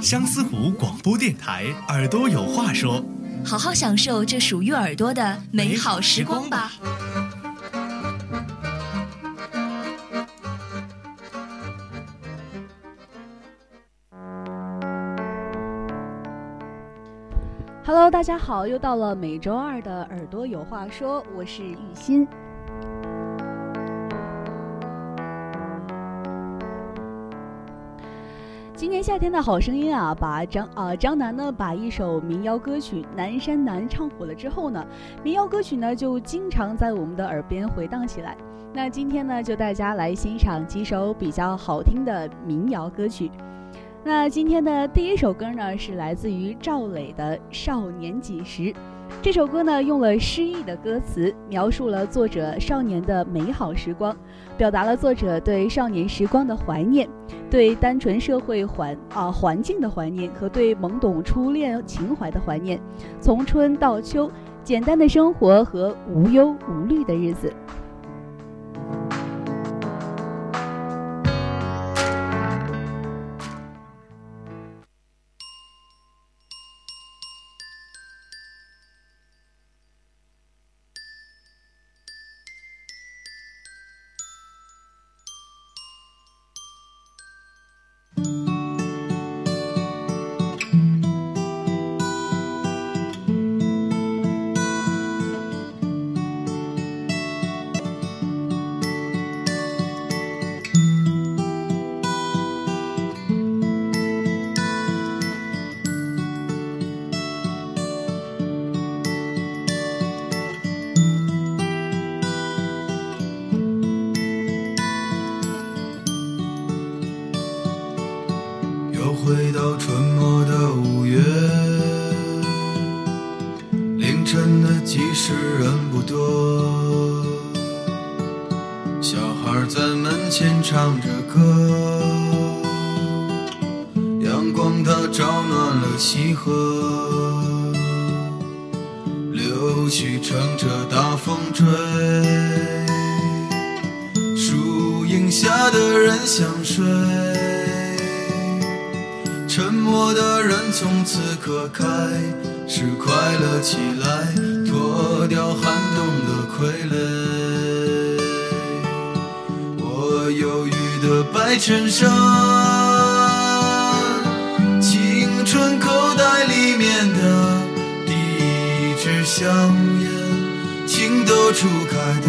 相思湖广播电台，耳朵有话说。好好享受这属于耳朵的美好时光吧。Hello，大家好，又到了每周二的耳朵有话说，我是玉欣。今年夏天的好声音啊，把张啊张楠呢把一首民谣歌曲《南山南》唱火了之后呢，民谣歌曲呢就经常在我们的耳边回荡起来。那今天呢，就大家来欣赏几首比较好听的民谣歌曲。那今天的第一首歌呢，是来自于赵磊的《少年几时》。这首歌呢，用了诗意的歌词，描述了作者少年的美好时光，表达了作者对少年时光的怀念，对单纯社会环啊环境的怀念和对懵懂初恋情怀的怀念。从春到秋，简单的生活和无忧无虑的日子。晨的集市人不多，小孩在门前唱着歌，阳光它照暖了溪河，柳絮乘着大风吹，树荫下的人想睡。沉默的人从此刻开是快乐起来，脱掉寒冬的傀儡。我忧郁的白衬衫，青春口袋里面的第一支香烟，情窦初开的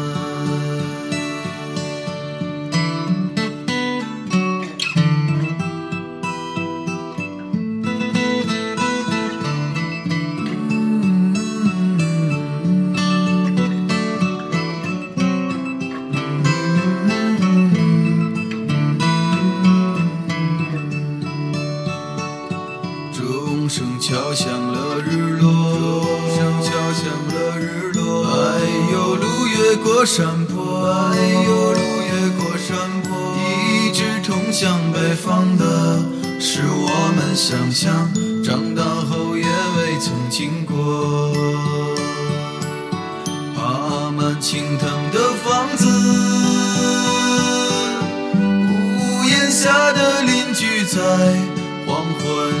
钟声敲响了日落，钟声敲响了日落。哎呦，路越过山坡，哎呦，路越过山坡。一直通向北方的，是我们想象，长大后也未曾经过。爬满青藤的房子，屋檐下的邻居在黄昏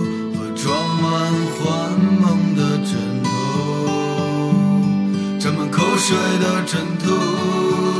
口水的枕头。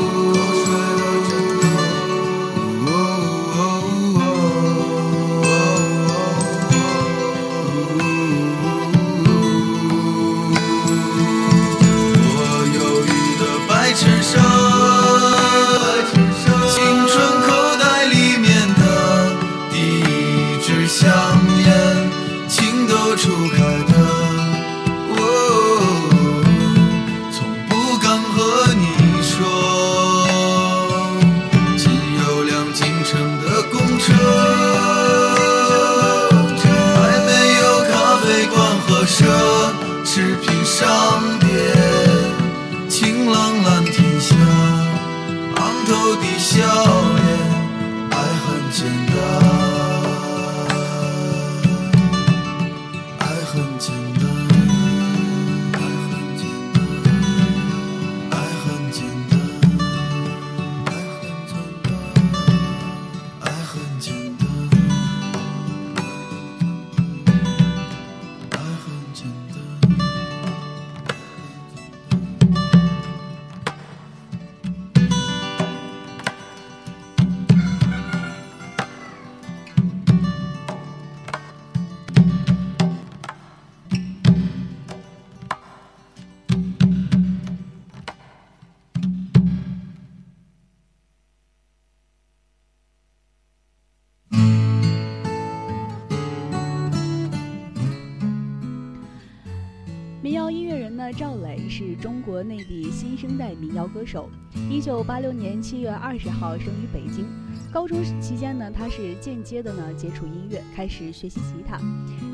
赵磊是中国内地新生代民谣歌手。一九八六年七月二十号生于北京。高中期间呢，他是间接的呢接触音乐，开始学习吉他。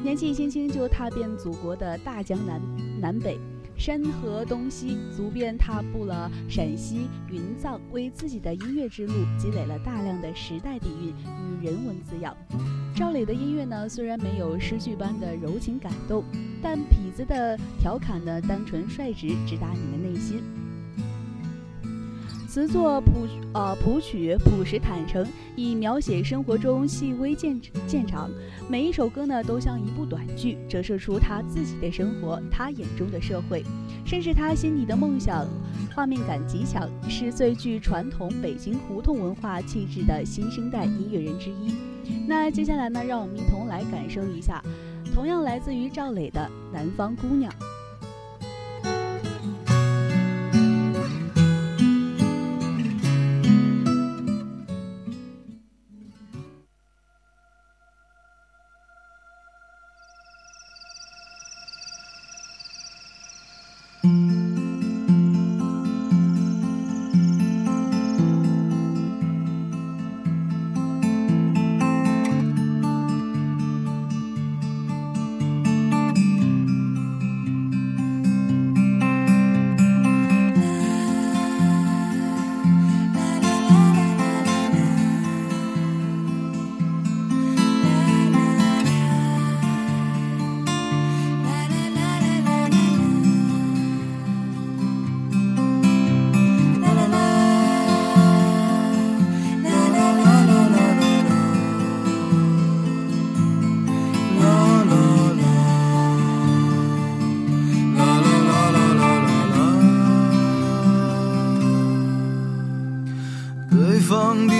年纪轻轻就踏遍祖国的大江南南北。山河东西，足遍踏步了陕西、云藏，为自己的音乐之路积累了大量的时代底蕴与人文滋养。赵磊的音乐呢，虽然没有诗句般的柔情感动，但痞子的调侃呢，单纯率直，直达你的内心。词作朴呃朴曲朴实坦诚，以描写生活中细微见见长。每一首歌呢，都像一部短剧，折射出他自己的生活，他眼中的社会，甚至他心里的梦想。画面感极强，是最具传统北京胡同文化气质的新生代音乐人之一。那接下来呢，让我们一同来感受一下，同样来自于赵磊的《南方姑娘》。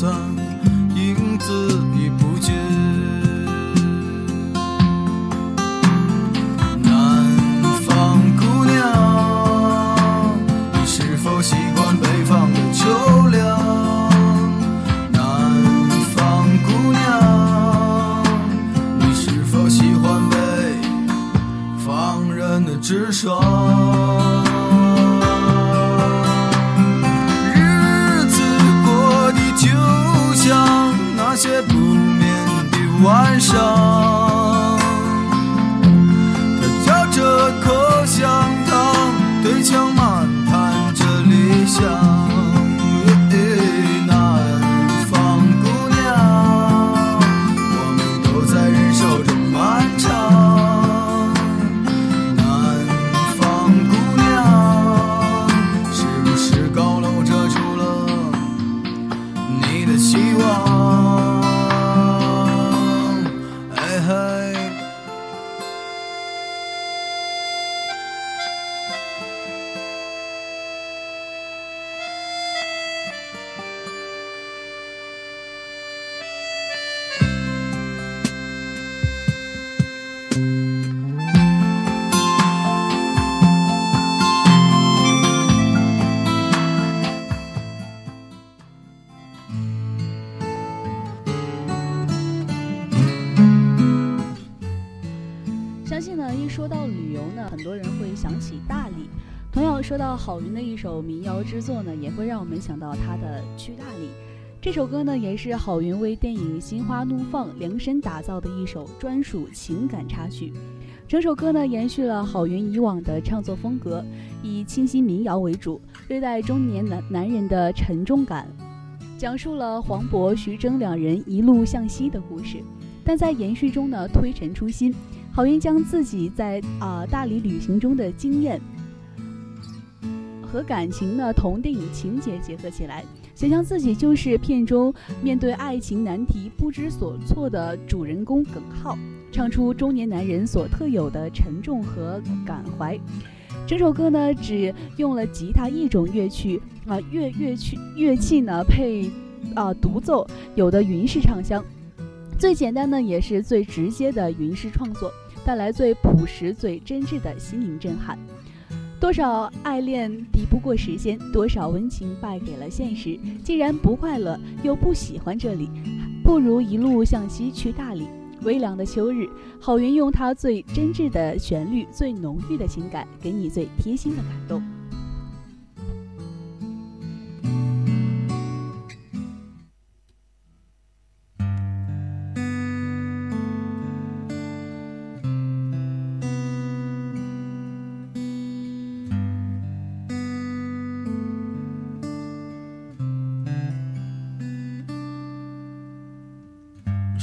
sun. 一说到旅游呢，很多人会想起大理。同样说到郝云的一首民谣之作呢，也会让我们想到他的《去大理》。这首歌呢，也是郝云为电影《心花怒放》量身打造的一首专属情感插曲。整首歌呢，延续了郝云以往的唱作风格，以清新民谣为主，对待中年男男人的沉重感，讲述了黄渤、徐峥两人一路向西的故事。但在延续中呢，推陈出新。郝云将自己在啊、大理旅行中的经验和感情呢同电影情节结合起来，想象自己就是片中面对爱情难题不知所措的主人公耿浩，唱出中年男人所特有的沉重和感怀。整首歌呢只用了吉他一种乐曲啊、乐乐曲乐器呢配啊、独奏，有的云式唱腔。最简单呢，也是最直接的云式创作，带来最朴实、最真挚的心灵震撼。多少爱恋敌不过时间，多少温情败给了现实。既然不快乐，又不喜欢这里，不如一路向西去大理。微凉的秋日，郝云用他最真挚的旋律、最浓郁的情感，给你最贴心的感动。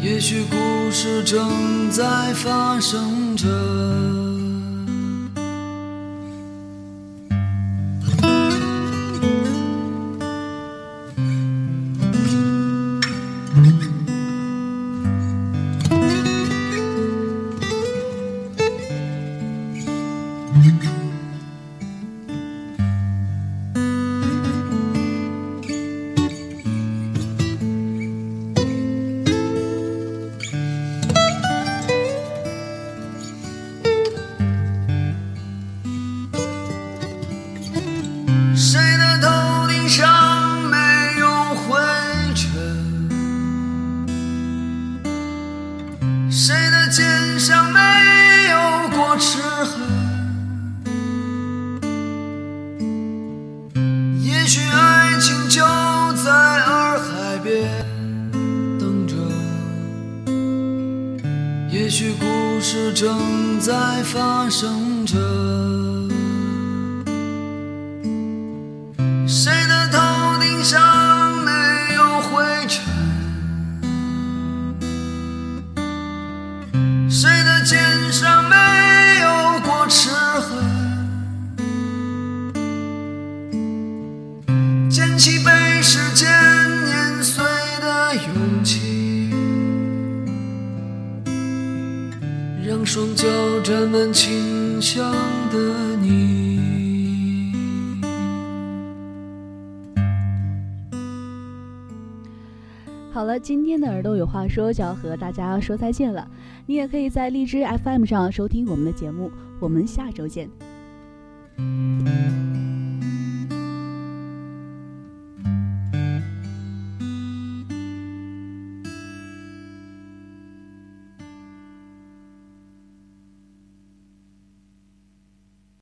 也许故事正在发生着。故事正在发生着。清香的你。好了，今天的耳朵有话说就要和大家说再见了。你也可以在荔枝 FM 上收听我们的节目，我们下周见。